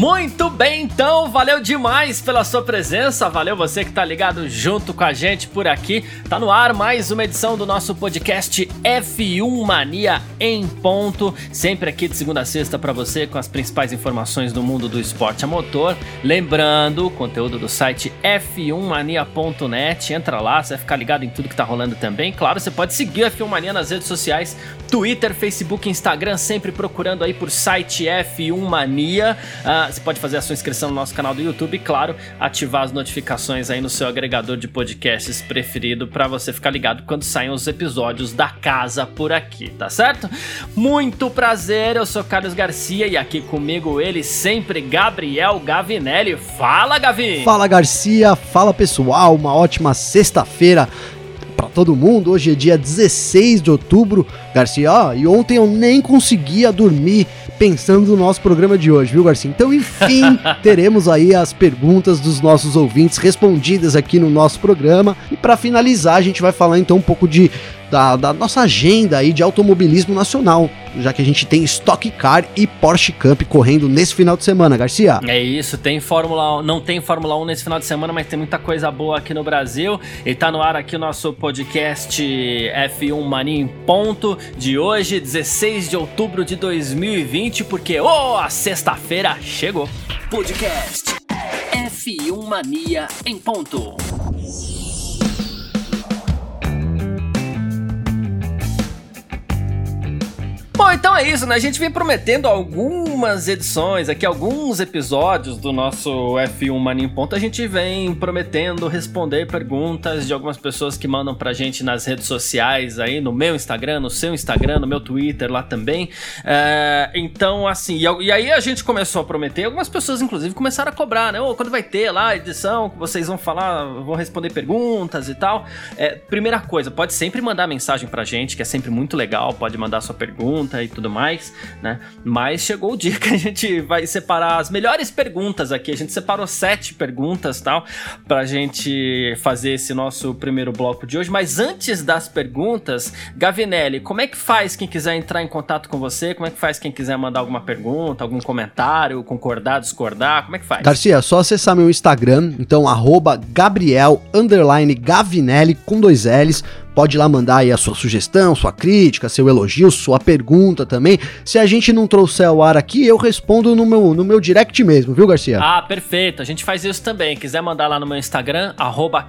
Muito bem, então, valeu demais pela sua presença, valeu você que tá ligado junto com a gente por aqui. Tá no ar mais uma edição do nosso podcast F1 Mania em ponto, sempre aqui de segunda a sexta para você com as principais informações do mundo do esporte a motor. Lembrando, conteúdo do site f1mania.net, entra lá, você vai ficar ligado em tudo que tá rolando também. Claro, você pode seguir o F1 Mania nas redes sociais, Twitter, Facebook, Instagram, sempre procurando aí por site F1 Mania. Uh, você pode fazer a sua inscrição no nosso canal do YouTube e, claro, ativar as notificações aí no seu agregador de podcasts preferido para você ficar ligado quando saem os episódios da casa por aqui, tá certo? Muito prazer, eu sou Carlos Garcia e aqui comigo ele sempre, Gabriel Gavinelli. Fala, Gavi! Fala, Garcia! Fala, pessoal! Uma ótima sexta-feira para todo mundo. Hoje é dia 16 de outubro, Garcia. Ó, e ontem eu nem conseguia dormir pensando no nosso programa de hoje, viu, Garcia? Então, enfim, teremos aí as perguntas dos nossos ouvintes respondidas aqui no nosso programa. E para finalizar, a gente vai falar então um pouco de da, da, nossa agenda aí de automobilismo nacional, já que a gente tem Stock Car e Porsche Cup correndo nesse final de semana, Garcia. É isso, tem Fórmula 1, não tem Fórmula 1 nesse final de semana, mas tem muita coisa boa aqui no Brasil. E tá no ar aqui o nosso podcast F1 Mania em ponto de hoje, 16 de outubro de 2020, porque oh, a sexta-feira chegou. Podcast F1 Mania em ponto. Bom, então é isso, né? A gente vem prometendo algumas edições aqui, alguns episódios do nosso F1 Mania em Ponto. A gente vem prometendo responder perguntas de algumas pessoas que mandam pra gente nas redes sociais aí, no meu Instagram, no seu Instagram, no meu Twitter lá também. É, então, assim, e, aí a gente começou a prometer, algumas pessoas inclusive começaram a cobrar, né? Oh, quando vai ter lá a edição, vocês vão falar, vão responder perguntas e tal. É, primeira coisa, pode sempre mandar mensagem pra gente, que é sempre muito legal, pode mandar sua pergunta pergunta e tudo mais, né? Mas chegou o dia que a gente vai separar as melhores perguntas aqui. A gente separou sete perguntas tal pra gente fazer esse nosso primeiro bloco de hoje. Mas antes das perguntas, Gavinelli, como é que faz quem quiser entrar em contato com você? Como é que faz quem quiser mandar alguma pergunta, algum comentário, concordar, discordar? Como é que faz? Garcia, é só acessar meu Instagram, então arroba Gabriel Gavinelli com dois L's Pode lá mandar aí a sua sugestão, sua crítica, seu elogio, sua pergunta também. Se a gente não trouxer ao ar aqui, eu respondo no meu, no meu direct mesmo, viu, Garcia? Ah, perfeito. A gente faz isso também. Quiser mandar lá no meu Instagram,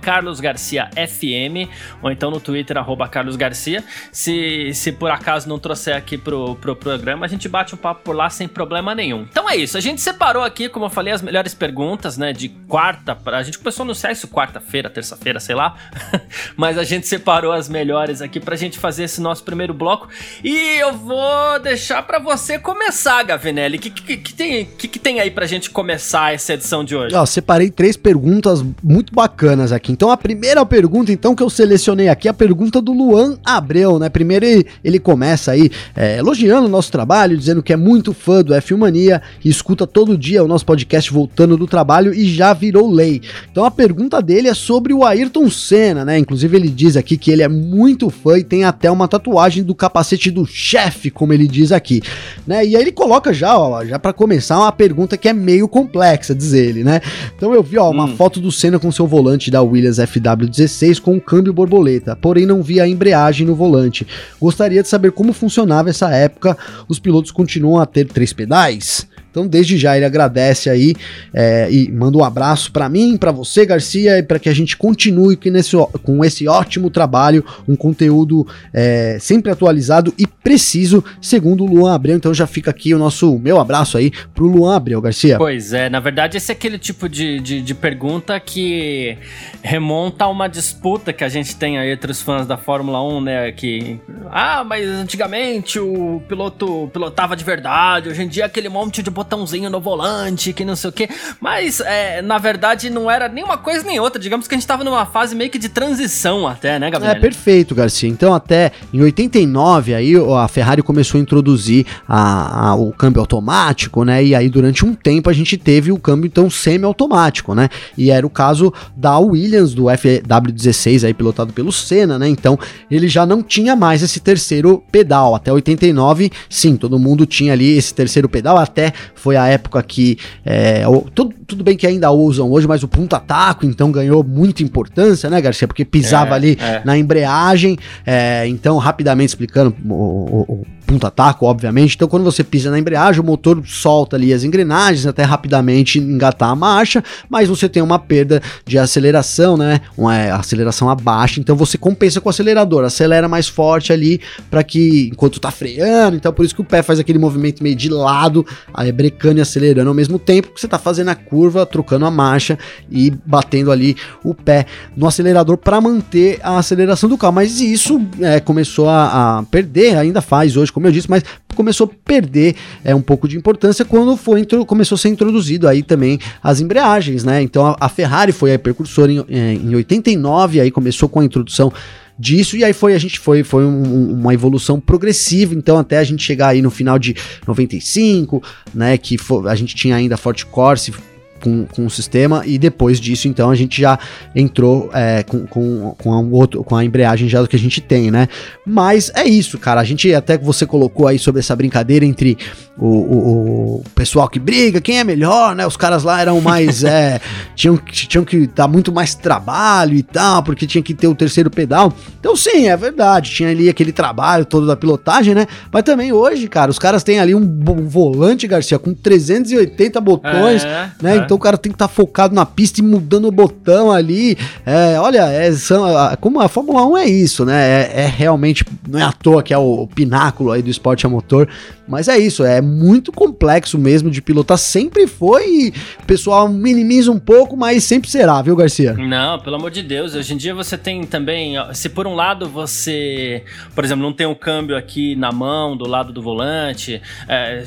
carlosgarciafm, ou então no Twitter, carlosgarcia. Se, se por acaso não trouxer aqui pro, pro programa, a gente bate um papo por lá sem problema nenhum. Então é isso. A gente separou aqui, como eu falei, as melhores perguntas, né, de quarta. A gente começou anunciar isso quarta-feira, terça-feira, sei lá. Mas a gente separou as melhores aqui pra gente fazer esse nosso primeiro bloco. E eu vou deixar para você começar, Gavinelli. O que, que, que, tem, que, que tem aí pra gente começar essa edição de hoje? Ó, separei três perguntas muito bacanas aqui. Então, a primeira pergunta, então, que eu selecionei aqui, é a pergunta do Luan Abreu, né? Primeiro ele, ele começa aí é, elogiando o nosso trabalho, dizendo que é muito fã do F1 Mania e escuta todo dia o nosso podcast voltando do trabalho e já virou lei. Então, a pergunta dele é sobre o Ayrton Senna, né? Inclusive, ele diz aqui que ele ele é muito fã e tem até uma tatuagem do capacete do chefe, como ele diz aqui, né? E aí ele coloca já, ó, já para começar uma pergunta que é meio complexa, diz ele, né? Então eu vi, ó, uma hum. foto do Senna com seu volante da Williams FW16 com o câmbio borboleta, porém não vi a embreagem no volante. Gostaria de saber como funcionava essa época. Os pilotos continuam a ter três pedais? Então, desde já, ele agradece aí é, e manda um abraço para mim, para você, Garcia, e para que a gente continue com, nesse, com esse ótimo trabalho, um conteúdo é, sempre atualizado e preciso, segundo o Luan Abreu. Então, já fica aqui o nosso meu abraço aí pro Luan Abreu, Garcia. Pois é, na verdade, esse é aquele tipo de, de, de pergunta que remonta a uma disputa que a gente tem aí entre os fãs da Fórmula 1, né? Que, ah, mas antigamente o piloto pilotava de verdade, hoje em dia aquele monte de botãozinho no volante, que não sei o que. Mas, é, na verdade, não era nem uma coisa nem outra. Digamos que a gente tava numa fase meio que de transição até, né, Gabriel? É, perfeito, Garcia. Então, até em 89, aí, a Ferrari começou a introduzir a, a, o câmbio automático, né? E aí durante um tempo a gente teve o câmbio então semi-automático, né? E era o caso da Williams do FW16 aí pilotado pelo Senna, né? Então ele já não tinha mais esse terceiro pedal até 89, sim, todo mundo tinha ali esse terceiro pedal até foi a época que é, tudo, tudo bem que ainda usam hoje, mas o ponto ataco então ganhou muita importância, né, Garcia? Porque pisava é, ali é. na embreagem, é, então rapidamente explicando o, o, o ponto ataco, obviamente. Então, quando você pisa na embreagem, o motor solta ali as engrenagens até rapidamente engatar a marcha, mas você tem uma perda de aceleração, né? Uma é, aceleração abaixo, então você compensa com o acelerador, acelera mais forte ali para que enquanto tá freando, então por isso que o pé faz aquele movimento meio de lado, aí brecando e acelerando ao mesmo tempo que você tá fazendo a curva, trocando a marcha e batendo ali o pé no acelerador para manter a aceleração do carro. Mas isso é, começou a, a perder, ainda faz hoje como eu disse, mas começou a perder é, um pouco de importância quando foi começou a ser introduzido aí também as embreagens, né? Então a, a Ferrari foi a precursora em, é, em 89, aí começou com a introdução disso e aí foi a gente foi foi um, uma evolução progressiva então até a gente chegar aí no final de 95 né que foi, a gente tinha ainda a Forte Corse com, com o sistema e depois disso, então, a gente já entrou é, com, com, com, a outro, com a embreagem já do que a gente tem, né? Mas é isso, cara. A gente até que você colocou aí sobre essa brincadeira entre o, o, o pessoal que briga, quem é melhor, né? Os caras lá eram mais. é, tinham, tinham que dar muito mais trabalho e tal, porque tinha que ter o terceiro pedal. Então, sim, é verdade. Tinha ali aquele trabalho todo da pilotagem, né? Mas também hoje, cara, os caras têm ali um, um volante, Garcia, com 380 botões, é, né? É. Então o cara tem que estar tá focado na pista e mudando o botão ali. É, olha, é, são, como a Fórmula 1 é isso, né? É, é, realmente, não é à toa que é o, o pináculo aí do esporte a motor, mas é isso, é muito complexo mesmo de pilotar. Sempre foi. O pessoal minimiza um pouco, mas sempre será, viu, Garcia? Não, pelo amor de Deus. Hoje em dia você tem também. Se por um lado você, por exemplo, não tem um câmbio aqui na mão, do lado do volante, é,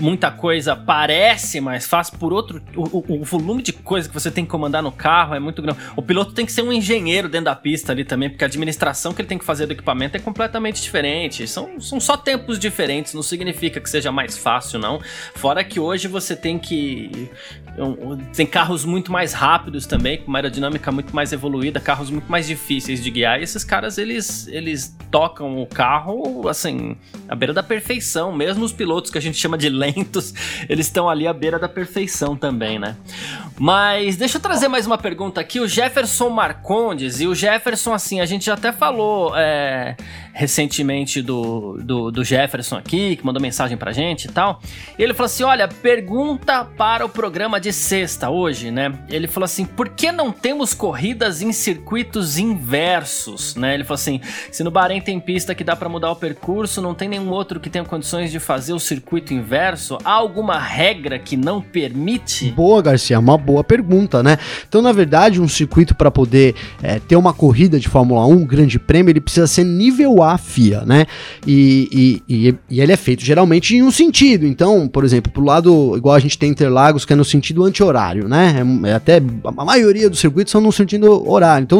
muita coisa parece mais fácil, por outro, o, o, volume de coisa que você tem que comandar no carro é muito grande. O piloto tem que ser um engenheiro dentro da pista ali também, porque a administração que ele tem que fazer do equipamento é completamente diferente. São, são só tempos diferentes, não significa que seja mais fácil, não. Fora que hoje você tem que. Tem carros muito mais rápidos também, com uma aerodinâmica muito mais evoluída, carros muito mais difíceis de guiar. E esses caras, eles, eles tocam o carro, assim, à beira da perfeição. Mesmo os pilotos que a gente chama de lentos, eles estão ali à beira da perfeição também, né? Mas deixa eu trazer mais uma pergunta aqui. O Jefferson Marcondes, e o Jefferson, assim, a gente já até falou é, recentemente do, do, do, Jefferson aqui, que mandou mensagem pra gente e tal. E ele falou assim: olha, pergunta para o programa de sexta hoje, né? Ele falou assim: por que não temos corridas em circuitos inversos, né? Ele falou assim: se no Bahrein tem pista que dá para mudar o percurso, não tem nenhum outro que tenha condições de fazer o circuito inverso? Há alguma regra que não permite? Boa, Garcia, uma boa pergunta, né? Então, na verdade, um circuito para poder é, ter uma corrida de Fórmula 1, um grande prêmio, ele precisa ser nível a FIA, né? E, e, e, e, ele é feito geralmente em um sentido. Então, por exemplo, pro lado, igual a gente tem Interlagos, que é no sentido anti-horário, né? É, é até a maioria dos circuitos são no sentido horário. Então,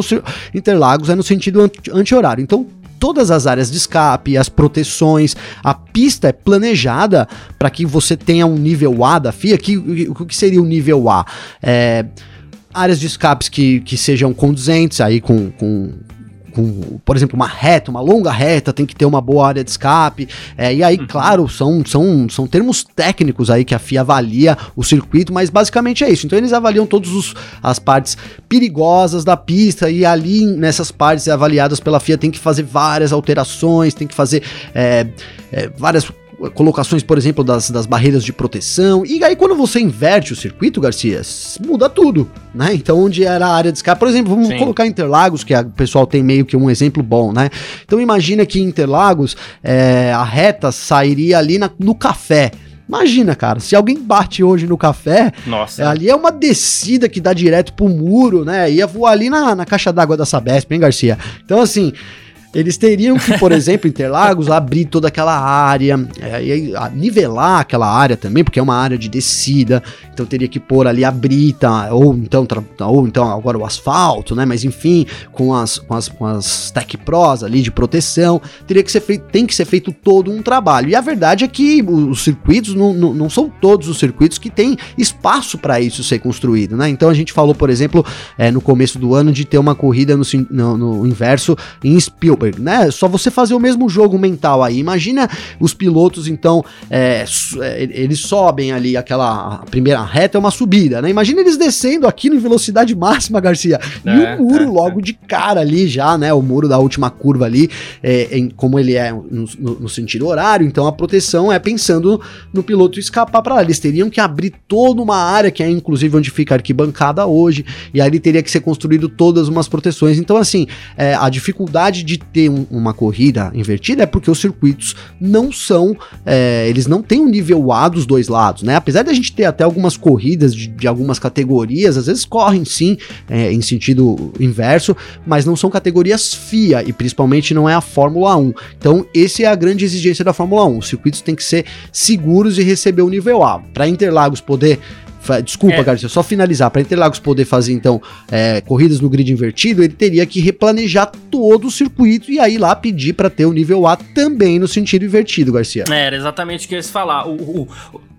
Interlagos é no sentido anti-horário. Então, todas as áreas de escape, as proteções, a pista é planejada para que você tenha um nível A da FIA. Que, o que seria o nível A? É, áreas de escapes que, que sejam condizentes aí com, com com, por exemplo, uma reta, uma longa reta, tem que ter uma boa área de escape. É, e aí, uhum. claro, são, são, são termos técnicos aí que a FIA avalia o circuito, mas basicamente é isso. Então eles avaliam todas as partes perigosas da pista e ali nessas partes avaliadas pela FIA tem que fazer várias alterações, tem que fazer é, é, várias colocações, por exemplo, das, das barreiras de proteção. E aí, quando você inverte o circuito, Garcia, muda tudo, né? Então, onde era a área de escape, por exemplo, vamos Sim. colocar Interlagos, que o pessoal tem meio que um exemplo bom, né? Então, imagina que Interlagos é, a reta sairia ali na, no café. Imagina, cara, se alguém bate hoje no café, Nossa. ali é uma descida que dá direto pro muro, né? Ia voar ali na, na caixa d'água da Sabesp, hein, Garcia? Então, assim, eles teriam que, por exemplo, Interlagos, abrir toda aquela área, é, nivelar aquela área também, porque é uma área de descida. Então teria que pôr ali a brita, ou então, ou então agora o asfalto, né? Mas enfim, com as, com as, com as Tech Pros ali de proteção, teria que ser feito, tem que ser feito todo um trabalho. E a verdade é que os circuitos não, não, não são todos os circuitos que têm espaço para isso ser construído, né? Então a gente falou, por exemplo, é, no começo do ano de ter uma corrida no, no, no inverso em Spielberg, né? Só você fazer o mesmo jogo mental aí. Imagina os pilotos, então, é, é eles sobem ali aquela primeira reta, é uma subida, né? Imagina eles descendo aquilo em velocidade máxima, Garcia. E é, o muro é, logo de cara ali já, né? O muro da última curva ali, é, em, como ele é no, no, no, sentido horário, então a proteção é pensando no piloto escapar para lá. Eles teriam que abrir toda uma área, que é inclusive onde fica a arquibancada hoje, e ali teria que ser construído todas umas proteções. Então, assim, é, a dificuldade de ter um, uma corrida invertida é porque os circuitos não são, é, eles não têm um nível A dos dois lados, né? Apesar de a gente ter até algumas corridas de, de algumas categorias, às vezes correm sim é, em sentido inverso, mas não são categorias FIA e principalmente não é a Fórmula 1. Então, essa é a grande exigência da Fórmula 1. Os circuitos têm que ser seguros e receber o nível A. Para Interlagos poder Desculpa, é. Garcia, só finalizar. Para Interlagos poder fazer, então, é, corridas no grid invertido, ele teria que replanejar todo o circuito e aí lá pedir para ter o nível A também no sentido invertido, Garcia. É, era exatamente o que eu ia falar. O, o,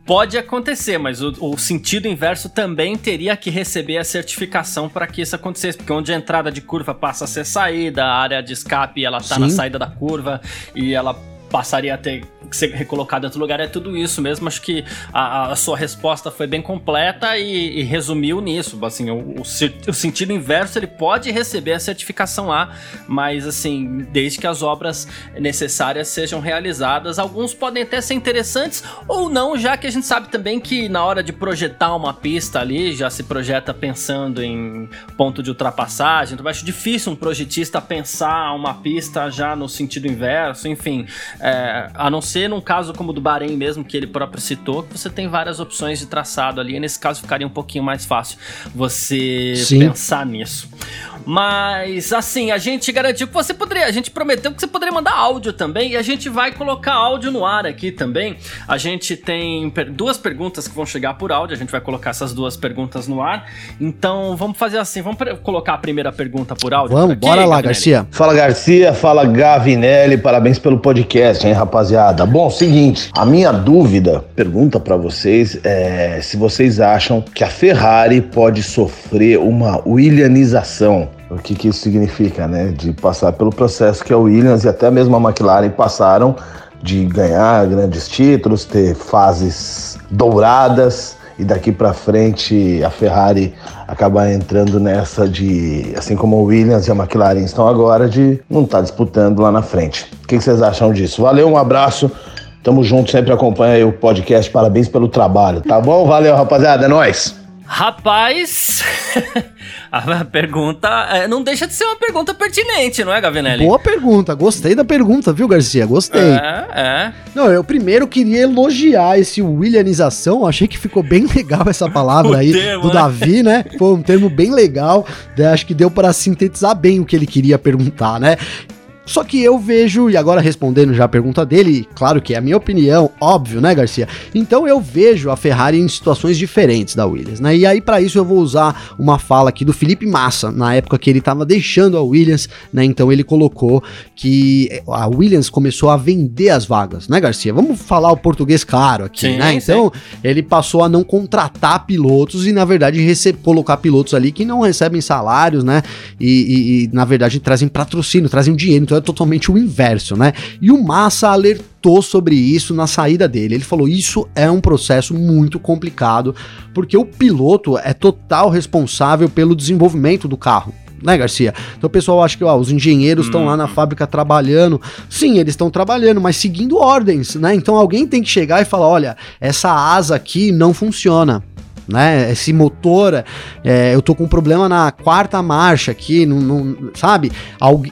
Pode acontecer, mas o, o, sentido inverso também teria que receber a certificação para que isso acontecesse, porque onde a entrada de curva passa a ser saída, a área de escape ela tá Sim. na saída da curva e ela passaria a ter ser recolocado em outro lugar, é tudo isso mesmo. Acho que a, a sua resposta foi bem completa e, e resumiu nisso. Assim, o, o, o, sentido inverso ele pode receber a certificação A, mas assim, desde que as obras necessárias sejam realizadas, alguns podem até ser interessantes ou não, já que a gente sabe também que na hora de projetar uma pista ali, já se projeta pensando em ponto de ultrapassagem. Então, acho difícil um projetista pensar uma pista já no sentido inverso, enfim, é, a não ser num caso como o do Bahrein mesmo, que ele próprio citou, que você tem várias opções de traçado ali, e nesse caso ficaria um pouquinho mais fácil você Sim. pensar nisso. Mas assim, a gente garantiu que você poderia, a gente prometeu que você poderia mandar áudio também, e a gente vai colocar áudio no ar aqui também. A gente tem duas perguntas que vão chegar por áudio, a gente vai colocar essas duas perguntas no ar. Então, vamos fazer assim, vamos colocar a primeira pergunta por áudio. Vamos, aqui, bora lá, Gavinelli. Garcia. Fala Garcia, fala Gavinelli, parabéns pelo podcast, hein, rapaziada. Bom, seguinte, a minha dúvida, pergunta para vocês é se vocês acham que a Ferrari pode sofrer uma Williamização. O que, que isso significa, né? De passar pelo processo que a Williams e até mesmo a McLaren passaram de ganhar grandes títulos, ter fases douradas e daqui para frente a Ferrari acabar entrando nessa de, assim como o Williams e a McLaren estão agora, de não estar tá disputando lá na frente. O que vocês acham disso? Valeu, um abraço. Tamo junto, sempre acompanha o podcast. Parabéns pelo trabalho, tá bom? Valeu, rapaziada. É nóis. Rapaz, a pergunta é, não deixa de ser uma pergunta pertinente, não é, Gavinelli? Boa pergunta, gostei da pergunta, viu, Garcia? Gostei. É, é. Não, eu primeiro queria elogiar esse Williamização, achei que ficou bem legal essa palavra aí termo, do né? Davi, né? Foi um termo bem legal, né? acho que deu para sintetizar bem o que ele queria perguntar, né? Só que eu vejo, e agora respondendo já a pergunta dele, claro que é a minha opinião, óbvio, né, Garcia? Então eu vejo a Ferrari em situações diferentes da Williams, né? E aí para isso eu vou usar uma fala aqui do Felipe Massa, na época que ele estava deixando a Williams, né? Então ele colocou que a Williams começou a vender as vagas, né, Garcia? Vamos falar o português claro aqui, sim, né? Então sim. ele passou a não contratar pilotos e na verdade colocar pilotos ali que não recebem salários, né? E, e, e na verdade trazem patrocínio, trazem dinheiro. Então é totalmente o inverso, né? E o Massa alertou sobre isso na saída dele. Ele falou: Isso é um processo muito complicado, porque o piloto é total responsável pelo desenvolvimento do carro né, Garcia? Então o pessoal acha que ó, os engenheiros estão hum. lá na uhum. fábrica trabalhando. Sim, eles estão trabalhando, mas seguindo ordens, né? Então alguém tem que chegar e falar: olha, essa asa aqui não funciona né? Esse motor, é, eu tô com um problema na quarta marcha aqui, não, não, sabe?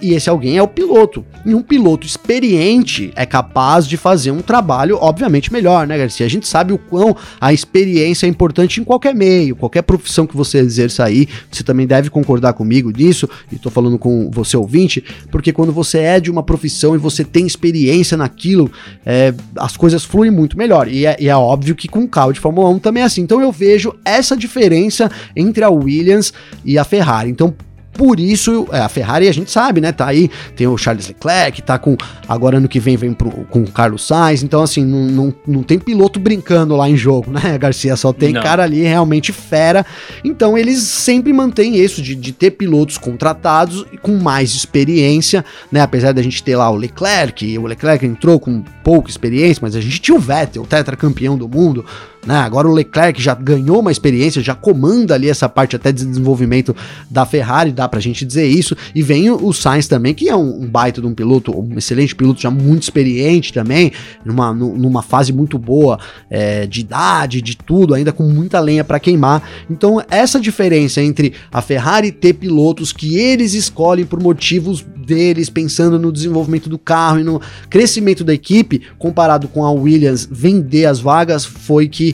E esse alguém é o piloto. E um piloto experiente é capaz de fazer um trabalho, obviamente, melhor, né, Garcia? A gente sabe o quão a experiência é importante em qualquer meio, qualquer profissão que você exerça aí. Você também deve concordar comigo nisso, e tô falando com você ouvinte, porque quando você é de uma profissão e você tem experiência naquilo, é, as coisas fluem muito melhor. E é, e é óbvio que com o carro de Fórmula 1 também é assim. Então eu vejo vejo essa diferença entre a Williams e a Ferrari. Então, por isso, é, a Ferrari a gente sabe, né? Tá aí, tem o Charles Leclerc, tá com. Agora ano que vem vem pro, com o Carlos Sainz. Então, assim, não, não, não tem piloto brincando lá em jogo, né, Garcia? Só tem não. cara ali realmente fera. Então, eles sempre mantêm isso de, de ter pilotos contratados e com mais experiência, né? Apesar da gente ter lá o Leclerc, o Leclerc entrou com pouca experiência, mas a gente tinha o Vettel, tetracampeão do mundo. Né? Agora o Leclerc já ganhou uma experiência, já comanda ali essa parte até de desenvolvimento da Ferrari, dá pra gente dizer isso. E vem o Sainz também, que é um, um baita de um piloto, um excelente piloto, já muito experiente também, numa, numa fase muito boa é, de idade, de tudo, ainda com muita lenha para queimar. Então, essa diferença entre a Ferrari ter pilotos que eles escolhem por motivos deles, pensando no desenvolvimento do carro e no crescimento da equipe, comparado com a Williams vender as vagas, foi que,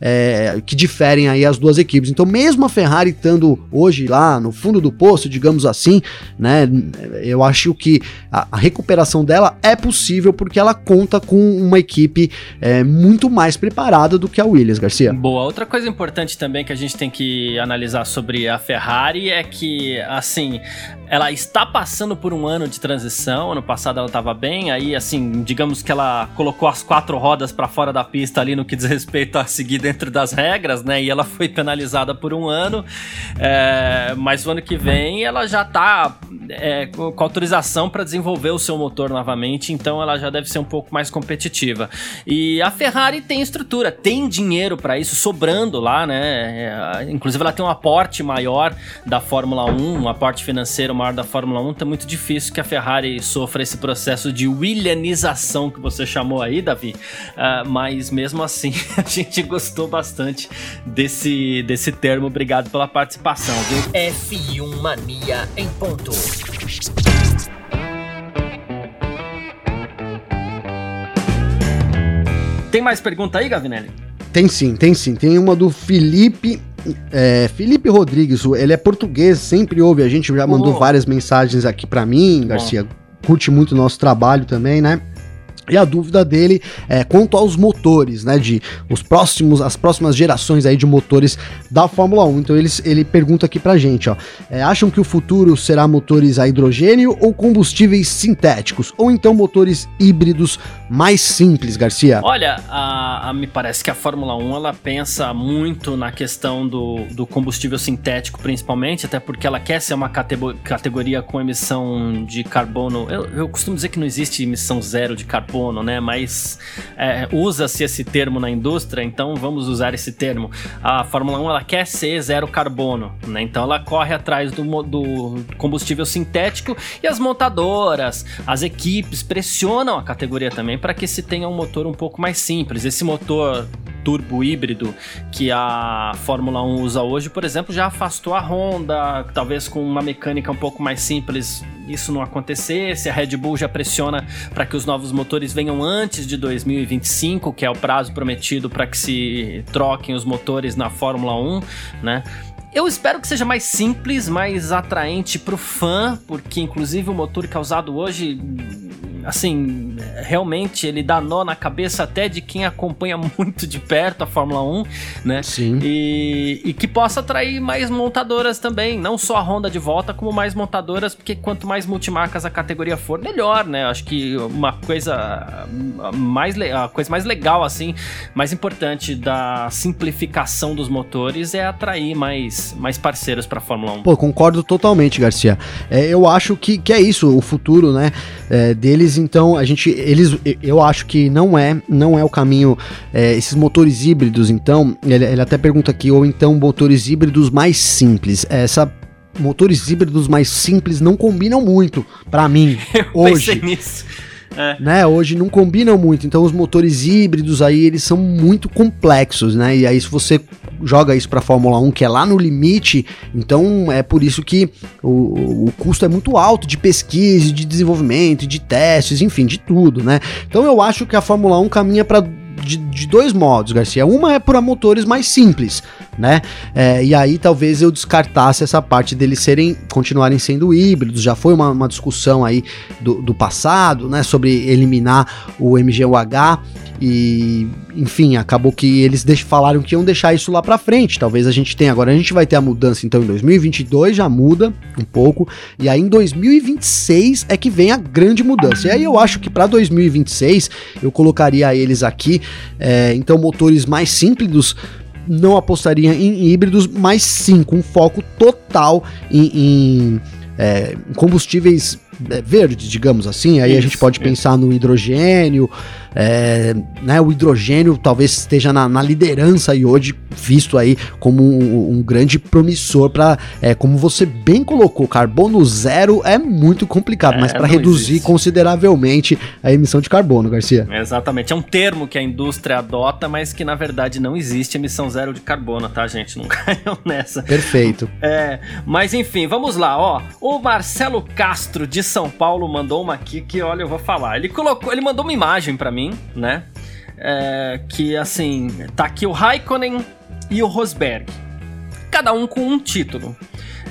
é, que diferem aí as duas equipes. Então, mesmo a Ferrari estando hoje lá no fundo do poço, digamos assim, né, eu acho que a, a recuperação dela é possível porque ela conta com uma equipe é, muito mais preparada do que a Williams, Garcia. Boa. Outra coisa importante também que a gente tem que analisar sobre a Ferrari é que, assim, ela está passando por um ano de transição. Ano passado ela estava bem, aí assim, digamos que ela colocou as quatro rodas para fora da pista ali no que diz respeito a seguir dentro das regras, né? E ela foi penalizada por um ano. É, mas o ano que vem ela já está é, com autorização para desenvolver o seu motor novamente, então ela já deve ser um pouco mais competitiva. E a Ferrari tem estrutura, tem dinheiro para isso sobrando lá, né? É, inclusive ela tem um aporte maior da Fórmula 1, um aporte financeiro maior da Fórmula 1, tá muito difícil que a Ferrari sofra esse processo de Williamização que você chamou aí, Davi. Uh, mas mesmo assim, a gente gostou bastante desse, desse termo. Obrigado pela participação, viu? F1 Mania em ponto. Tem mais pergunta aí, Gavinelli? Tem sim, tem sim. Tem uma do Felipe é, Felipe Rodrigues, ele é português, sempre ouve a gente, já mandou oh. várias mensagens aqui para mim, Garcia. Curte muito o nosso trabalho também, né? E a dúvida dele é quanto aos motores, né? De os próximos, as próximas gerações aí de motores da Fórmula 1. Então ele, ele pergunta aqui pra gente, ó. É, acham que o futuro será motores a hidrogênio ou combustíveis sintéticos? Ou então motores híbridos mais simples, Garcia? Olha, a, a, me parece que a Fórmula 1 ela pensa muito na questão do, do combustível sintético, principalmente, até porque ela quer ser uma categoria com emissão de carbono. Eu, eu costumo dizer que não existe emissão zero de carbono carbono, né? Mas é, usa-se esse termo na indústria, então vamos usar esse termo. A Fórmula 1 ela quer ser zero carbono, né? Então ela corre atrás do, do combustível sintético e as montadoras, as equipes pressionam a categoria também para que se tenha um motor um pouco mais simples. Esse motor turbo híbrido que a Fórmula 1 usa hoje, por exemplo, já afastou a Honda, talvez com uma mecânica um pouco mais simples isso não acontecesse. A Red Bull já pressiona para que os novos motores venham antes de 2025, que é o prazo prometido para que se troquem os motores na Fórmula 1, né? Eu espero que seja mais simples, mais atraente para o fã, porque inclusive o motor que é usado hoje assim, realmente ele dá nó na cabeça até de quem acompanha muito de perto a Fórmula 1, né? Sim. E, e que possa atrair mais montadoras também, não só a Honda de volta, como mais montadoras, porque quanto mais multimarcas a categoria for, melhor, né? Acho que uma coisa mais, a coisa mais legal, assim, mais importante da simplificação dos motores é atrair mais, mais parceiros para a Fórmula 1. Pô, concordo totalmente, Garcia. É, eu acho que, que é isso, o futuro, né, é, deles então a gente, eles, eu acho que não é, não é o caminho. É, esses motores híbridos, então, ele, ele, até pergunta aqui, ou então motores híbridos mais simples. Essa motores híbridos mais simples não combinam muito para mim eu hoje. Pensei nisso. É. Né, hoje não combinam muito, então os motores híbridos aí eles são muito complexos, né? E aí se você joga isso para Fórmula 1, que é lá no limite, então é por isso que o, o custo é muito alto de pesquisa, de desenvolvimento, de testes, enfim, de tudo, né? Então eu acho que a Fórmula 1 caminha para de, de, dois modos, Garcia. Uma é para motores mais simples, né? É, e aí talvez eu descartasse essa parte deles serem, continuarem sendo híbridos. Já foi uma, uma discussão aí do, do passado, né? Sobre eliminar o MGUH. E, enfim, acabou que eles falaram que iam deixar isso lá para frente. Talvez a gente tenha. Agora a gente vai ter a mudança então em 2022, já muda um pouco. E aí em 2026 é que vem a grande mudança. E aí eu acho que para 2026 eu colocaria eles aqui. É, então, motores mais simples não apostaria em híbridos, mas sim com foco total em, em, é, combustíveis é, verdes, digamos assim. Aí isso, a gente pode isso. pensar no hidrogênio, é, né, o hidrogênio talvez esteja na, na, liderança e hoje visto aí como um, um grande promissor para, é, como você bem colocou, carbono zero é muito complicado, é, mas para reduzir existe. consideravelmente a emissão de carbono, Garcia. Exatamente, é um termo que a indústria adota, mas que na verdade não existe emissão zero de carbono, tá, gente? Não caiam nessa. Perfeito. É, mas enfim, vamos lá, ó. O Marcelo Castro de São Paulo mandou uma aqui que, olha, eu vou falar. Ele colocou, ele mandou uma imagem para mim né? É, que assim, tá aqui o Raikkonen e o Rosberg. Cada um com um título.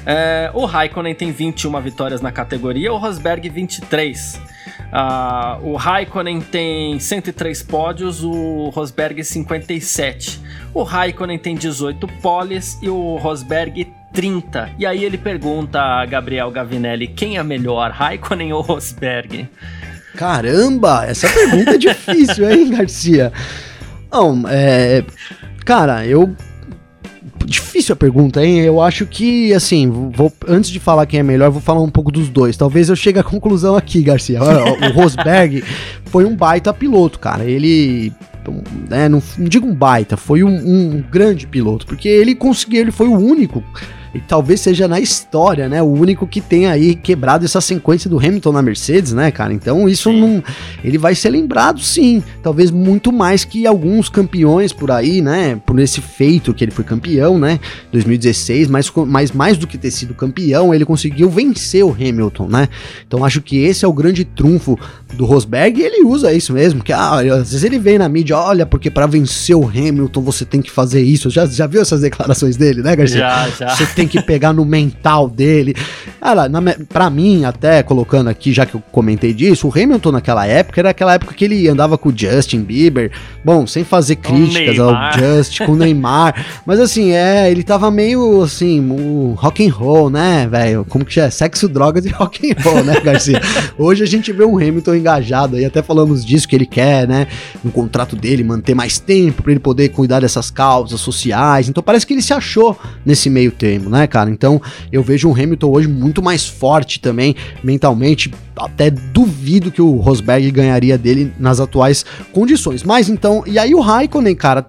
É, o Raikkonen tem 21 vitórias na categoria, o Rosberg 23. Uh, o Raikkonen tem 103 pódios, o Rosberg 57. O Raikkonen tem 18 poles e o Rosberg 30. E aí ele pergunta a Gabriel Gavinelli quem é melhor, Raikkonen ou Rosberg? Caramba, essa pergunta é difícil, hein, Garcia? Não, é. Cara, eu. Difícil a pergunta, hein? Eu acho que, assim, vou, antes de falar quem é melhor, vou falar um pouco dos dois. Talvez eu chegue à conclusão aqui, Garcia. O Rosberg foi um baita piloto, cara. Ele né, não, não, digo um baita, foi um, um, grande piloto, porque ele conseguiu, ele foi o único e talvez seja na história, né, o único que tenha aí quebrado essa sequência do Hamilton na Mercedes, né, cara? Então isso sim. não, ele vai ser lembrado sim, talvez muito mais que alguns campeões por aí, né, por esse feito que ele foi campeão, né, 2016, mas, mas mais do que ter sido campeão, ele conseguiu vencer o Hamilton, né? Então acho que esse é o grande trunfo do Rosberg e ele usa isso mesmo, que ah, às vezes ele vem na mídia, olha, porque para vencer o Hamilton você tem que fazer isso. Já, já viu essas declarações dele, né, Garcia? Já, já. Você tem tem que pegar no mental dele. Cara, na, pra mim, até colocando aqui, já que eu comentei disso, o Hamilton naquela época era aquela época que ele andava com o Justin Bieber. Bom, sem fazer críticas ao Justin, com o Neymar. Mas assim, é, ele tava meio assim, o rock and roll, né, velho? Como que é? Sexo, drogas e rock and roll, né, Garcia? Hoje a gente vê um Hamilton engajado aí, até falamos disso que ele quer, né? No contrato dele, manter mais tempo para ele poder cuidar dessas causas sociais. Então parece que ele se achou nesse meio termo, né? Né, cara? Então eu vejo o Hamilton hoje muito mais forte também mentalmente. Até duvido que o Rosberg ganharia dele nas atuais condições. Mas então, e aí o Raikkonen, cara.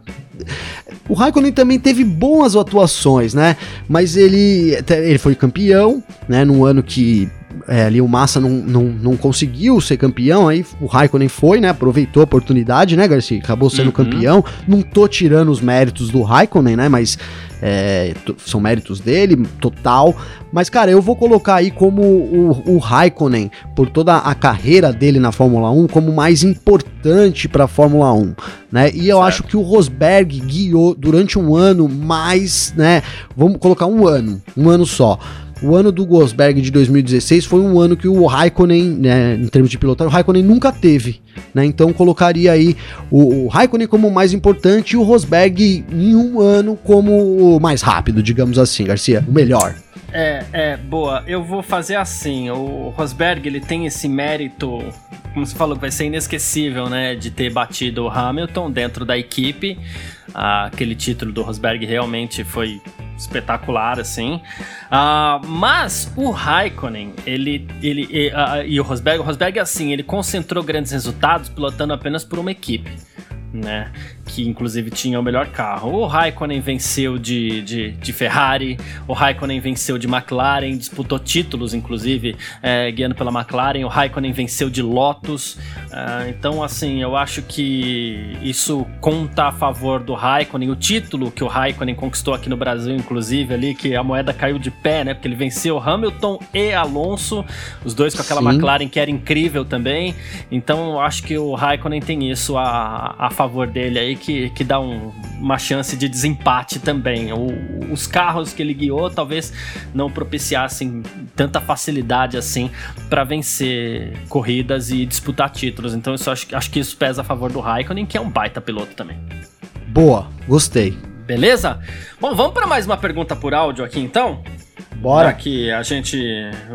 O Raikkonen também teve boas atuações, né? Mas ele, ele foi campeão, né? Num ano que é, ali o Massa não, não, não conseguiu ser campeão, aí o Raikkonen foi, né? Aproveitou a oportunidade, né, Garcia? Acabou sendo uhum. campeão. Não tô tirando os méritos do Raikkonen, né? Mas é, são méritos dele, total. Mas, cara, eu vou colocar aí como o, o Raikkonen, por toda a carreira dele na Fórmula 1, como mais importante para a Fórmula 1, né? E eu certo. acho que o Rosberg guiou durante um ano mais, né? Vamos colocar um ano, um ano só o ano do Rosberg de 2016 foi um ano que o Raikkonen, né, em termos de pilotagem, o Raikkonen nunca teve, né? Então colocaria aí o, o Raikkonen como o mais importante e o Rosberg em um ano como o mais rápido, digamos assim, Garcia, o melhor. É, é, boa. Eu vou fazer assim. O Rosberg, ele tem esse mérito, como você falou, vai ser inesquecível, né? De ter batido o Hamilton dentro da equipe. Ah, aquele título do Rosberg realmente foi espetacular, assim. Uh, mas o Raikkonen, ele. ele uh, e o Rosberg, o Rosberg, assim, ele concentrou grandes resultados pilotando apenas por uma equipe né? Que inclusive tinha o melhor carro. O Raikkonen venceu de, de, de Ferrari, o Raikkonen venceu de McLaren, disputou títulos, inclusive, é, guiando pela McLaren. O Raikkonen venceu de Lotus. É, então, assim, eu acho que isso conta a favor do Raikkonen. O título que o Raikkonen conquistou aqui no Brasil, inclusive, ali, que a moeda caiu de pé, né? Porque ele venceu Hamilton e Alonso, os dois com aquela Sim. McLaren que era incrível também. Então, eu acho que o Raikkonen tem isso a, a favor dele aí, aí que, que dá um, uma chance de desempate também. O, os carros que ele guiou talvez não propiciassem tanta facilidade assim para vencer corridas e disputar títulos. Então eu acho, acho que isso pesa a favor do Raikkonen, que é um baita piloto também. Boa, gostei. Beleza? Bom, vamos para mais uma pergunta por áudio aqui então? Bora. Que a gente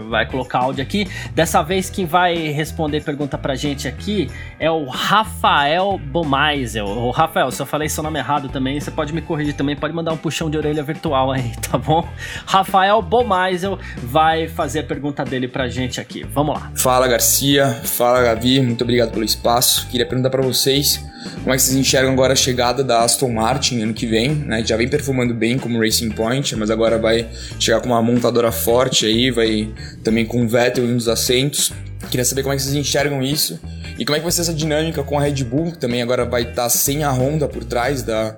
vai colocar áudio aqui. Dessa vez quem vai responder pergunta pra gente aqui é o Rafael Bomaisel. O Rafael, se eu falei seu nome errado também, você pode me corrigir também, pode mandar um puxão de orelha virtual aí, tá bom? Rafael Bomaisel vai fazer a pergunta dele pra gente aqui. Vamos lá. Fala Garcia, fala Gavi, muito obrigado pelo espaço. Queria perguntar para vocês como é que vocês enxergam agora a chegada da Aston Martin ano que vem, né? Já vem performando bem como Racing Point, mas agora vai chegar com uma montadora forte aí, vai também com o Vettel em um dos assentos. Queria saber como é que vocês enxergam isso e como é que vai ser essa dinâmica com a Red Bull, que também agora vai estar tá sem a Honda por trás da,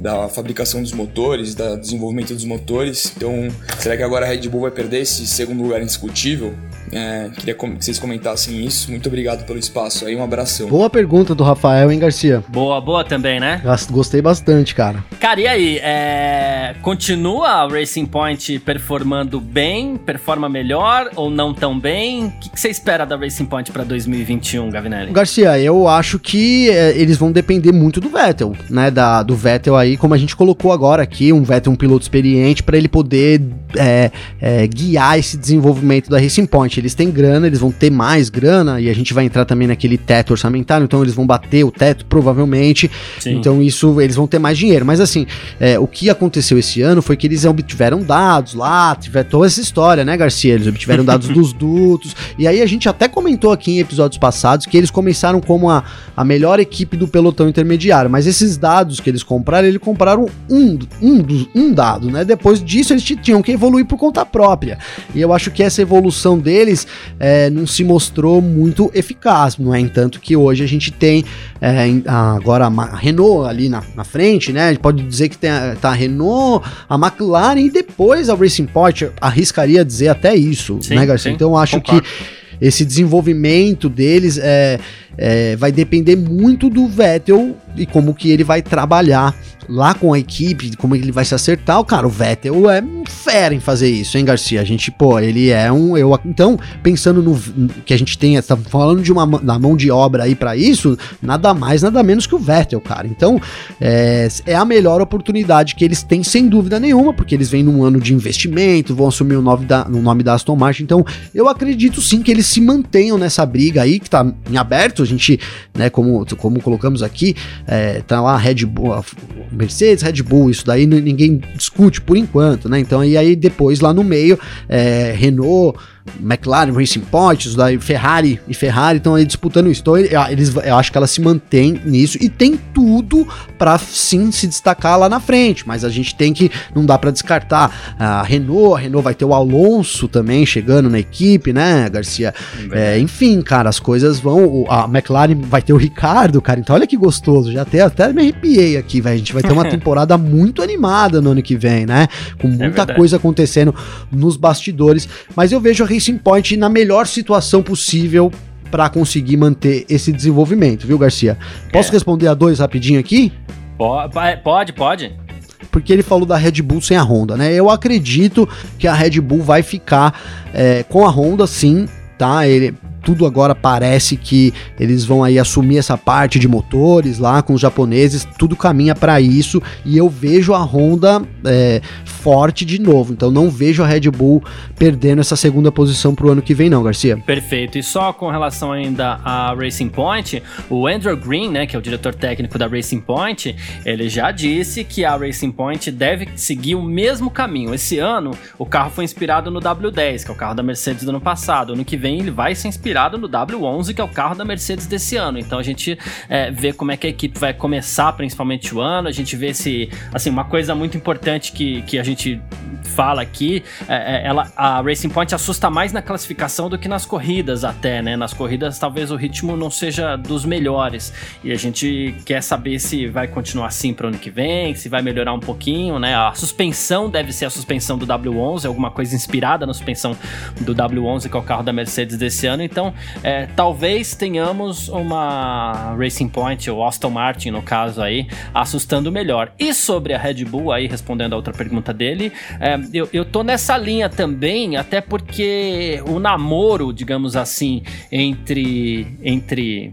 da fabricação dos motores, da desenvolvimento dos motores. Então, será que agora a Red Bull vai perder esse segundo lugar indiscutível? É, queria que vocês comentassem isso. Muito obrigado pelo espaço aí, um abração. Boa pergunta do Rafael, hein, Garcia? Boa, boa também, né? Gostei bastante, cara. Cara, e aí? É... Continua a Racing Point performando bem? Performa melhor ou não tão bem? O que, que você espera da Racing Point para 2021, Gavinelli? Garcia, eu acho que é, eles vão depender muito do Vettel, né? Da, do Vettel aí, como a gente colocou agora aqui, um Vettel, um piloto experiente, para ele poder é, é, guiar esse desenvolvimento da Racing Point eles têm grana, eles vão ter mais grana, e a gente vai entrar também naquele teto orçamentário, então eles vão bater o teto provavelmente. Sim. Então isso, eles vão ter mais dinheiro. Mas assim, é, o que aconteceu esse ano foi que eles obtiveram dados lá, tiveram toda essa história, né, Garcia? Eles obtiveram dados dos dutos, e aí a gente até comentou aqui em episódios passados que eles começaram como a, a melhor equipe do pelotão intermediário, mas esses dados que eles compraram, eles compraram um, um, um dado, né? Depois disso eles tinham que evoluir por conta própria. E eu acho que essa evolução deles deles é, não se mostrou muito eficaz, não é? Entanto que hoje a gente tem é, agora a Renault ali na, na, frente, né? A gente pode dizer que tem a, tá a Renault, a McLaren e depois a Racing Point, arriscaria dizer até isso, sim, né, Garcia? Sim, então eu acho concordo. que esse desenvolvimento deles é, é, vai depender muito do Vettel e como que ele vai trabalhar lá com a equipe, como ele vai se acertar, cara, o Vettel é fera em fazer isso, hein, Garcia? A gente, pô, ele é um. Eu, então, pensando no que a gente tem, tá falando de uma da mão de obra aí para isso, nada mais, nada menos que o Vettel, cara. Então, é, é a melhor oportunidade que eles têm, sem dúvida nenhuma, porque eles vêm num ano de investimento, vão assumir o nome da, o nome da Aston Martin. Então, eu acredito sim que eles se mantenham nessa briga aí, que tá em aberto. A gente, né, como, como colocamos aqui, é, tá lá Red Bull. Mercedes, Red Bull, isso daí ninguém discute por enquanto, né? Então, e aí depois lá no meio, é, Renault, McLaren, Racing Point, daí Ferrari e Ferrari estão aí disputando isso. Então eles, eu acho que ela se mantém nisso e tem tudo para sim se destacar lá na frente. Mas a gente tem que não dá para descartar a Renault. A Renault vai ter o Alonso também chegando na equipe, né, Garcia? É, enfim, cara, as coisas vão. A McLaren vai ter o Ricardo, cara. Então olha que gostoso. Já até até me arrepiei aqui, velho. A gente vai ter uma temporada muito animada no ano que vem, né? Com é muita é coisa acontecendo nos bastidores. Mas eu vejo a Racing Point na melhor situação possível para conseguir manter esse desenvolvimento, viu, Garcia? Posso é. responder a dois rapidinho aqui? Pode, pode. Porque ele falou da Red Bull sem a Honda, né? Eu acredito que a Red Bull vai ficar é, com a Honda, sim, tá? Ele, tudo agora parece que eles vão aí assumir essa parte de motores lá com os japoneses, tudo caminha para isso e eu vejo a Honda é, forte de novo, então não vejo a Red Bull perdendo essa segunda posição pro ano que vem não, Garcia. Perfeito, e só com relação ainda a Racing Point, o Andrew Green, né, que é o diretor técnico da Racing Point, ele já disse que a Racing Point deve seguir o mesmo caminho. Esse ano, o carro foi inspirado no W10, que é o carro da Mercedes do ano passado. Ano que vem ele vai se inspirar inspirado no W11, que é o carro da Mercedes desse ano. Então a gente é, vê como é que a equipe vai começar, principalmente o ano. A gente vê se, assim, uma coisa muito importante que, que a gente fala aqui, é, é, ela, a Racing Point assusta mais na classificação do que nas corridas até, né? Nas corridas talvez o ritmo não seja dos melhores e a gente quer saber se vai continuar assim para o ano que vem, se vai melhorar um pouquinho, né? A suspensão deve ser a suspensão do W11, alguma coisa inspirada na suspensão do W11 que é o carro da Mercedes desse ano. Então, é, talvez tenhamos uma Racing Point ou Aston Martin no caso aí assustando melhor. E sobre a Red Bull aí respondendo a outra pergunta dele, é, eu, eu tô nessa linha também, até porque o namoro, digamos assim, entre. entre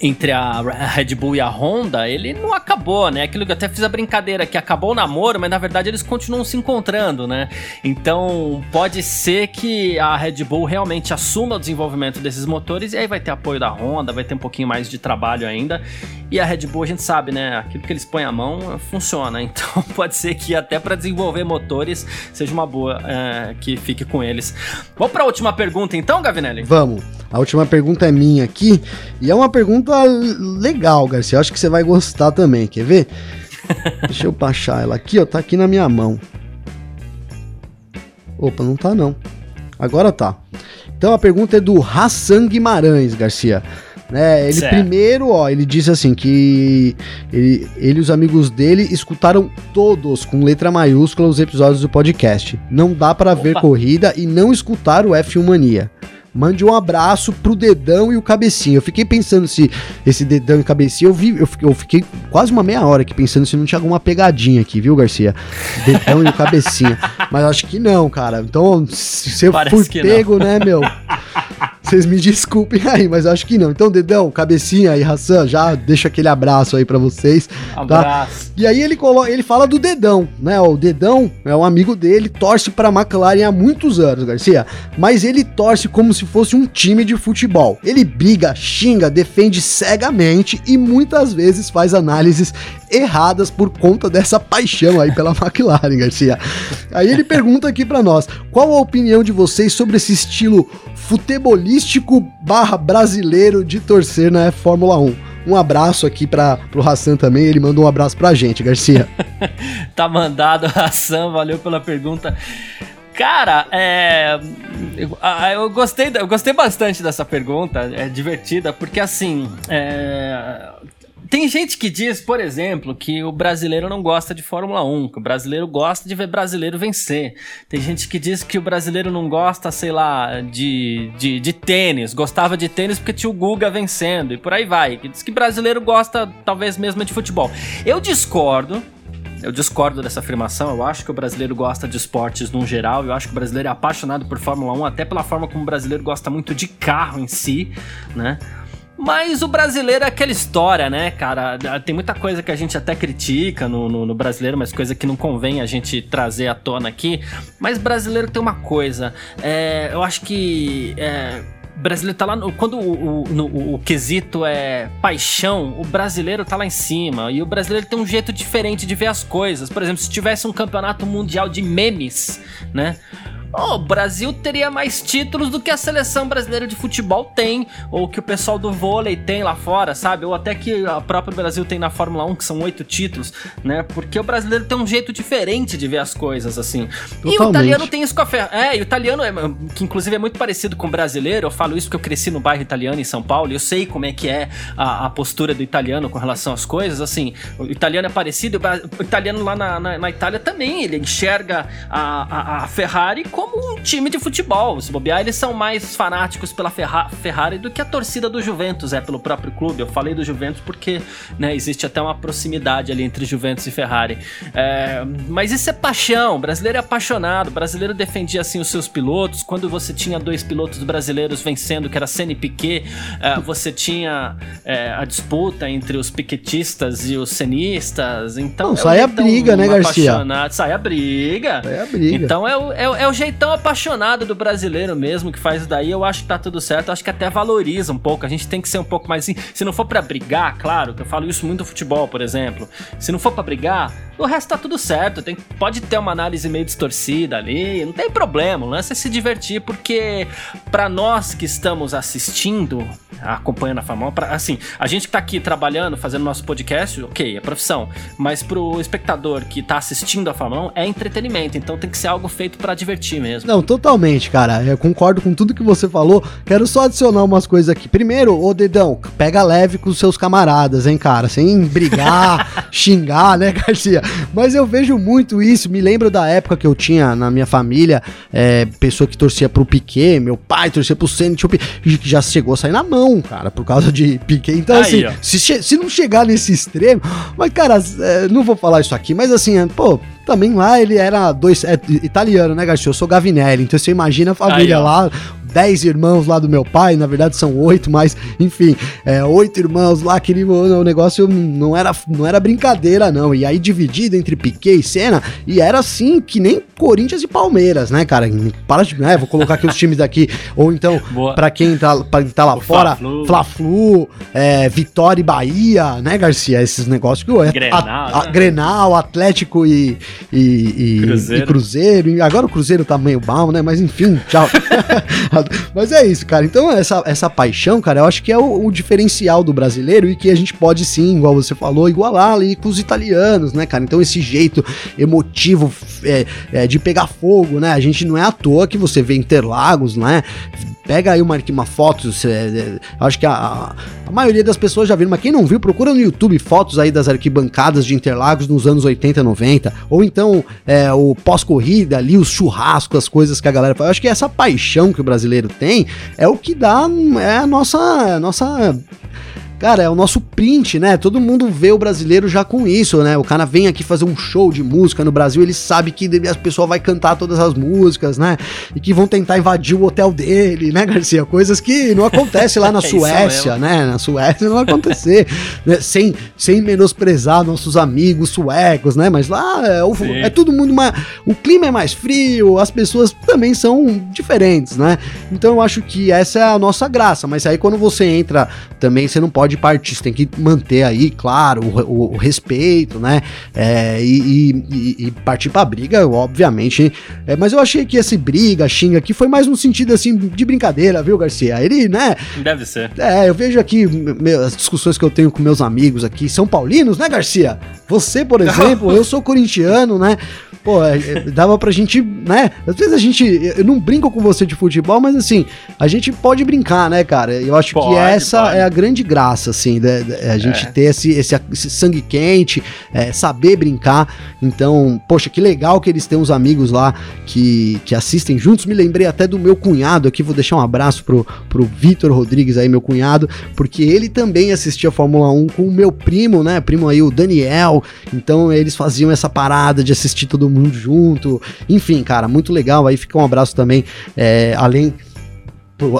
entre a Red Bull e a Honda, ele não acabou, né? Aquilo que eu até fiz a brincadeira, que acabou o namoro, mas na verdade eles continuam se encontrando, né? Então pode ser que a Red Bull realmente assuma o desenvolvimento desses motores e aí vai ter apoio da Honda, vai ter um pouquinho mais de trabalho ainda. E a Red Bull a gente sabe, né? Aquilo que eles põem a mão funciona. Então pode ser que até para desenvolver motores seja uma boa é, que fique com eles. Vamos para a última pergunta então, Gavinelli? Vamos. A última pergunta é minha aqui e é uma pergunta legal, Garcia. Acho que você vai gostar também. Quer ver? Deixa eu baixar ela aqui, ó. Tá aqui na minha mão. Opa, não tá não. Agora tá. Então a pergunta é do Hassan Guimarães, Garcia. É, ele certo. primeiro, ó, ele disse assim que ele, ele e os amigos dele escutaram todos com letra maiúscula os episódios do podcast. Não dá para ver corrida e não escutar o F1 Mania. Mande um abraço pro dedão e o cabecinho. Eu fiquei pensando se esse dedão e cabecinha, eu vi, eu fiquei, eu fiquei quase uma meia hora aqui pensando se não tinha alguma pegadinha aqui, viu, Garcia? Dedão e o cabecinha. Mas acho que não, cara. Então, se eu Parece fui pego, não. né, meu? Vocês me desculpem aí, mas acho que não. Então, Dedão, cabecinha aí, Hassan, já deixa aquele abraço aí para vocês. Tá? Abraço. E aí ele, coloca, ele fala do Dedão, né? O Dedão é um amigo dele, torce pra McLaren há muitos anos, Garcia. Mas ele torce como se fosse um time de futebol. Ele briga, xinga, defende cegamente e muitas vezes faz análises erradas por conta dessa paixão aí pela McLaren, Garcia. Aí ele pergunta aqui para nós: qual a opinião de vocês sobre esse estilo futebolístico barra brasileiro de torcer na Fórmula 1? Um abraço aqui para pro Hassan também, ele mandou um abraço pra gente, Garcia. tá mandado, Hassan, valeu pela pergunta. Cara, é. Eu gostei, eu gostei bastante dessa pergunta, é divertida, porque assim. É, tem gente que diz, por exemplo, que o brasileiro não gosta de Fórmula 1, que o brasileiro gosta de ver brasileiro vencer. Tem gente que diz que o brasileiro não gosta, sei lá, de, de, de tênis, gostava de tênis porque tinha o Guga vencendo, e por aí vai. Que diz que brasileiro gosta, talvez mesmo, de futebol. Eu discordo, eu discordo dessa afirmação. Eu acho que o brasileiro gosta de esportes no geral. Eu acho que o brasileiro é apaixonado por Fórmula 1, até pela forma como o brasileiro gosta muito de carro em si, né? Mas o brasileiro é aquela história, né, cara? Tem muita coisa que a gente até critica no, no, no, brasileiro, mas coisa que não convém a gente trazer à tona aqui. Mas brasileiro tem uma coisa. É, eu acho que. É, brasileiro tá lá. No, quando o, o, o, quesito é paixão, o brasileiro tá lá em cima. E o brasileiro tem um jeito diferente de ver as coisas. Por exemplo, se tivesse um campeonato mundial de memes, né? Oh, o Brasil teria mais títulos do que a seleção brasileira de futebol tem, ou que o pessoal do vôlei tem lá fora, sabe? Ou até que a própria Brasil tem na Fórmula 1, que são oito títulos, né? Porque o brasileiro tem um jeito diferente de ver as coisas, assim. Totalmente. E o italiano tem isso com a Ferrari. É, e o italiano, é, que inclusive é muito parecido com o brasileiro, eu falo isso porque eu cresci no bairro italiano em São Paulo, e eu sei como é que é a, a postura do italiano com relação às coisas, assim. O italiano é parecido, o italiano lá na, na, na Itália também, ele enxerga a, a, a Ferrari como um time de futebol. Se bobear, eles são mais fanáticos pela Ferra Ferrari do que a torcida do Juventus é pelo próprio clube. Eu falei do Juventus porque né, existe até uma proximidade ali entre Juventus e Ferrari. É, mas isso é paixão. O brasileiro é apaixonado. O brasileiro defendia assim os seus pilotos. Quando você tinha dois pilotos brasileiros vencendo, que era Senna e Piquet, é, você tinha é, a disputa entre os piquetistas e os cenistas. Então, Não, sai a briga, né, Garcia? Sai a briga. Sai a briga. Então é o, é, é o jeitão apaixonado apaixonado do brasileiro mesmo que faz isso daí, eu acho que tá tudo certo. Eu acho que até valoriza um pouco. A gente tem que ser um pouco mais. Se não for para brigar, claro, que eu falo isso muito no futebol, por exemplo. Se não for para brigar, o resto tá tudo certo. Tem, pode ter uma análise meio distorcida ali, não tem problema. O lance é se divertir, porque para nós que estamos assistindo, acompanhando a Fórmula 1, assim, a gente que tá aqui trabalhando, fazendo nosso podcast, ok, é profissão. Mas pro espectador que tá assistindo a 1, é entretenimento. Então tem que ser algo feito para divertir mesmo. Não, totalmente, cara. Eu concordo com tudo que você falou. Quero só adicionar umas coisas aqui. Primeiro, ô Dedão, pega leve com os seus camaradas, hein, cara? Sem brigar, xingar, né, Garcia? Mas eu vejo muito isso. Me lembro da época que eu tinha na minha família, é, pessoa que torcia pro Piquet, meu pai torcia pro Senna, que já chegou a sair na mão, cara, por causa de Piquet. Então, Aí, assim, se, se, não chegar nesse extremo. Mas, cara, é, não vou falar isso aqui, mas assim, pô, também lá ele era dois. É, italiano, né, Garcia? Eu sou Gavinelli, então você imagina a família Aí, lá, dez irmãos lá do meu pai, na verdade são oito, mas enfim, é, oito irmãos lá, aquele o negócio não era, não era brincadeira, não. E aí dividido entre Piquet e Senna, e era assim que nem Corinthians e Palmeiras, né, cara? Para de. Né, vou colocar aqui os times daqui, ou então, para quem tá, pra quem tá lá o fora, Fla-Flu, é, Vitória e Bahia, né, Garcia? Esses negócios que. É, Grenal, a, a, né? Grenal, Atlético e, e, e, Cruzeiro. e Cruzeiro. Agora o Cruzeiro tá meio mal, né? Mas enfim, tchau. Mas é isso, cara. Então, essa, essa paixão, cara, eu acho que é o, o, diferencial do brasileiro e que a gente pode sim, igual você falou, igualar ali com os italianos, né, cara? Então, esse jeito emotivo é, é, de pegar fogo, né? A gente não é à toa que você vê Interlagos, né? Pega aí uma, uma foto, acho que a, a, maioria das pessoas já viram, mas quem não viu, procura no YouTube fotos aí das arquibancadas de Interlagos nos anos 80, 90, ou então é, o pós-corrida ali, os churrascos, as coisas que a galera faz. Eu acho que essa paixão que o brasileiro tem é o que dá, é a nossa, a nossa Cara, é o nosso print, né? Todo mundo vê o brasileiro já com isso, né? O cara vem aqui fazer um show de música no Brasil, ele sabe que a pessoa vai cantar todas as músicas, né? E que vão tentar invadir o hotel dele, né, Garcia? Coisas que não acontecem lá na é Suécia, né? Na Suécia não vai acontecer, né? sem, sem menosprezar nossos amigos suecos, né? Mas lá é, o, é todo mundo mais. O clima é mais frio, as pessoas também são diferentes, né? Então eu acho que essa é a nossa graça. Mas aí quando você entra também, você não pode pode partir, você tem que manter aí, claro, o, o, o respeito, né? É, e, e, e, partir pra briga, obviamente. É, mas eu achei que esse briga, xinga aqui, foi mais no sentido assim de brincadeira, viu, Garcia? Ele, né? Deve ser. É, eu vejo aqui meu, as discussões que eu tenho com meus amigos aqui, são paulinos, né, Garcia? Você, por exemplo, eu sou corintiano, né? Pô, é, é, dava pra gente, né? Às vezes a gente. Eu não brinco com você de futebol, mas assim, a gente pode brincar, né, cara? Eu acho pode, que essa pode. é a grande graça, assim, da, a gente é. ter esse, esse, esse, sangue quente, é, saber brincar. Então, poxa, que legal que eles têm uns amigos lá que, que assistem juntos. Me lembrei até do meu cunhado aqui, vou deixar um abraço pro, pro Vitor Rodrigues aí, meu cunhado, porque ele também assistia Fórmula 1 com o meu primo, né? Primo aí, o Daniel. Então, eles faziam essa parada de assistir todo mundo mundo junto. Enfim, cara, muito legal. Aí fica um abraço também, é, além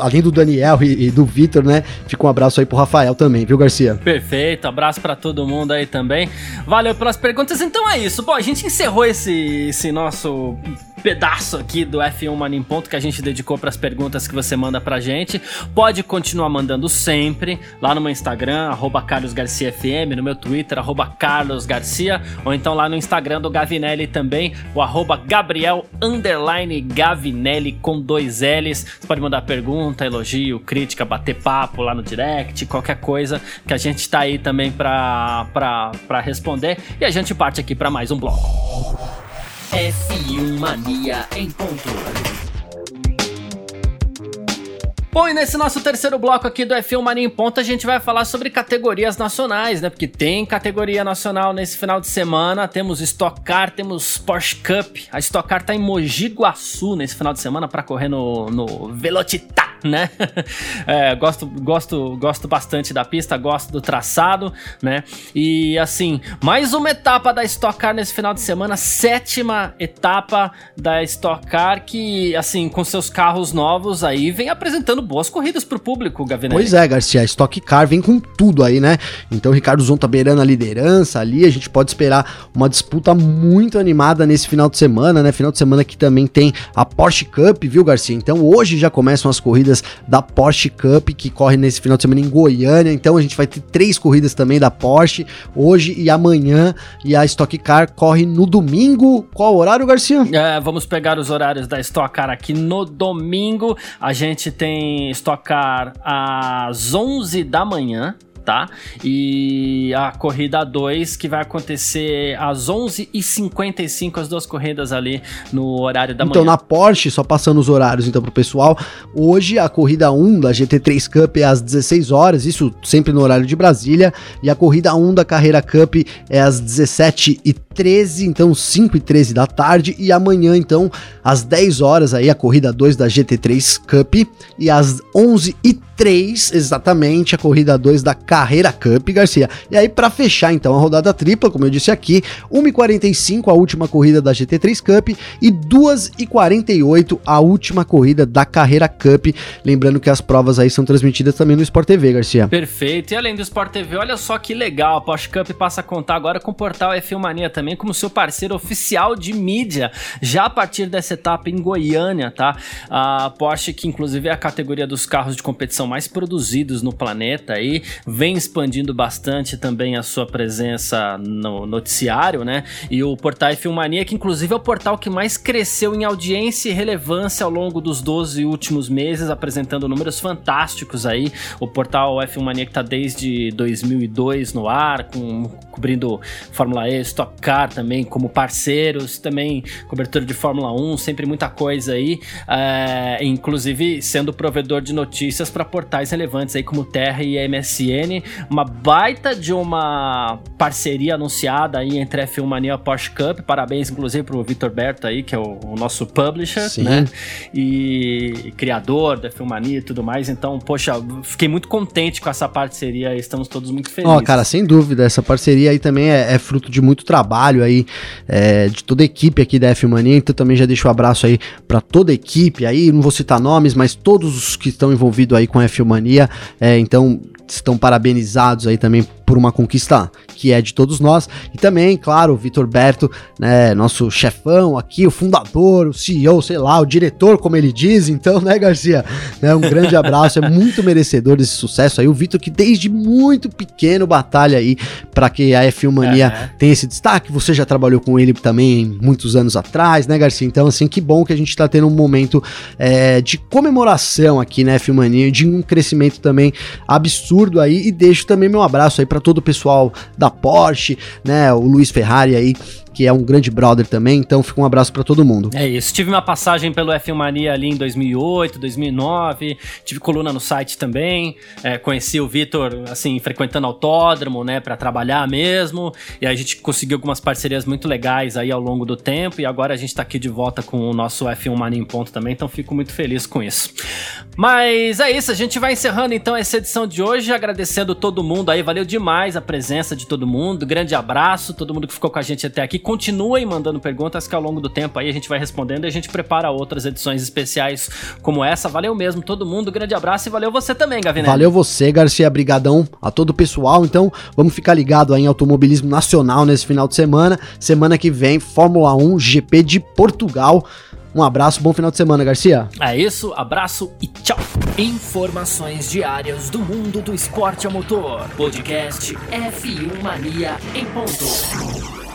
além do Daniel e, e do Vitor, né? Fica um abraço aí pro Rafael também, viu, Garcia? Perfeito, abraço para todo mundo aí também. Valeu pelas perguntas. Então é isso. Bom, a gente encerrou esse, esse nosso pedaço aqui do F1 Mania em Ponto que a gente dedicou para as perguntas que você manda pra gente. Pode continuar mandando sempre lá no meu Instagram, @carlosgarciafm, no meu Twitter, @carlosgarcia, ou então lá no Instagram do Gavinelli também, o arroba Gabriel Gavinelli com dois L's. Você pode mandar pergunta, elogio, crítica, bater papo lá no direct, qualquer coisa que a gente tá aí também pra responder. E a gente parte aqui para mais um bloco. F1 Mania em ponto. Bom, e nesse nosso terceiro bloco aqui do F1 Mania em Ponto, a gente vai falar sobre categorias nacionais, né? Porque tem categoria nacional nesse final de semana. Temos Stock Car, temos Porsche Cup. A Stock Car tá em Mogi Guaçu nesse final de semana para correr no, no Velocitar né? É, gosto, gosto, gosto bastante da pista, gosto do traçado, né? E assim, mais uma etapa da Stock Car nesse final de semana, sétima etapa da Stock Car que, assim, com seus carros novos aí, vem apresentando boas corridas pro público, Gavinelli. Pois é, Garcia, a Stock Car vem com tudo aí, né? Então, o Ricardo Zonta tá beirando a liderança ali, a gente pode esperar uma disputa muito animada nesse final de semana, né? Final de semana que também tem a Porsche Cup, viu, Garcia? Então, hoje já começam as corridas corridas da Porsche Cup, que corre nesse final de semana em Goiânia. Então a gente vai ter três corridas também da Porsche, hoje e amanhã. E a Stock Car corre no domingo. Qual horário, Garcia? É, vamos pegar os horários da Stock Car aqui no domingo. A gente tem Stock Car às 11 da manhã, tá? E a corrida 2 que vai acontecer às 11h55, as duas corridas ali no horário da então, manhã. Então, na Porsche, só passando os horários então pro pessoal, hoje a corrida 1 da GT3 Cup é às 16 horas, isso sempre no horário de Brasília, e a corrida 1 da Carreira Cup é às 17h13, então 5 e 13 da tarde, e amanhã, então, às 10 horas aí a corrida 2 da GT3 Cup, e às 11h03, exatamente, a corrida 2 da Carreira Carreira Cup, Garcia. E aí, para fechar então a rodada tripla, como eu disse aqui, 1h45 a última corrida da GT3 Cup e 2h48 a última corrida da Carreira Cup. Lembrando que as provas aí são transmitidas também no Sport TV, Garcia. Perfeito. E além do Sport TV, olha só que legal, a Porsche Cup passa a contar agora com o portal F1 Mania também como seu parceiro oficial de mídia, já a partir dessa etapa em Goiânia, tá? A Porsche, que inclusive é a categoria dos carros de competição mais produzidos no planeta aí, vem vem expandindo bastante também a sua presença no noticiário, né? E o portal Filmania, que inclusive é o portal que mais cresceu em audiência e relevância ao longo dos 12 últimos meses, apresentando números fantásticos aí. O portal F1 Mania que tá desde 2002 no ar, com, cobrindo Fórmula E, Stock Car também como parceiros, também cobertura de Fórmula 1, sempre muita coisa aí, é, inclusive sendo provedor de notícias para portais relevantes aí como Terra e MSN uma baita de uma parceria anunciada aí entre a F1 Mania e a Porsche Cup. Parabéns, inclusive, pro Vitor Berto aí, que é o, o nosso publisher, Sim. né? E, e criador da F1 Mania e tudo mais. Então, poxa, fiquei muito contente com essa parceria. Estamos todos muito felizes. Ó, oh, cara, sem dúvida, essa parceria aí também é, é fruto de muito trabalho aí, é, de toda a equipe aqui da F1 Mania. Então, também já deixo um abraço aí para toda a equipe aí. Não vou citar nomes, mas todos os que estão envolvidos aí com a F1 Mania. É, então, estão parabenizados aí também por uma conquista que é de todos nós. E também, claro, o Vitor Berto, né, nosso chefão aqui, o fundador, o CEO, sei lá, o diretor, como ele diz. Então, né, Garcia? Né, um grande abraço, é muito merecedor desse sucesso aí. O Vitor que desde muito pequeno batalha aí para que a F1 Mania é. tenha esse destaque. Você já trabalhou com ele também muitos anos atrás, né, Garcia? Então, assim, que bom que a gente tá tendo um momento é, de comemoração aqui na F1 Mania, de um crescimento também absurdo aí. E deixo também meu abraço aí para todo o pessoal da Porsche, né? O Luiz Ferrari aí, que é um grande brother também, então fica um abraço para todo mundo. É isso, tive uma passagem pelo F1 Mania ali em 2008, 2009, tive coluna no site também, é, conheci o Vitor, assim, frequentando autódromo, né, para trabalhar mesmo, e a gente conseguiu algumas parcerias muito legais aí ao longo do tempo, e agora a gente tá aqui de volta com o nosso F1 Mania em ponto também, então fico muito feliz com isso. Mas é isso, a gente vai encerrando então essa edição de hoje, agradecendo todo mundo aí, valeu demais a presença de todo mundo, grande abraço, todo mundo que ficou com a gente até aqui, continuem mandando perguntas que ao longo do tempo aí a gente vai respondendo e a gente prepara outras edições especiais como essa. Valeu mesmo todo mundo, grande abraço e valeu você também, Gavinelli. Valeu você, Garcia, brigadão a todo o pessoal. Então, vamos ficar ligado aí em automobilismo nacional nesse final de semana. Semana que vem, Fórmula 1 GP de Portugal. Um abraço, bom final de semana, Garcia. É isso, abraço e tchau. Informações diárias do mundo do esporte a motor. Podcast F1 Mania em ponto.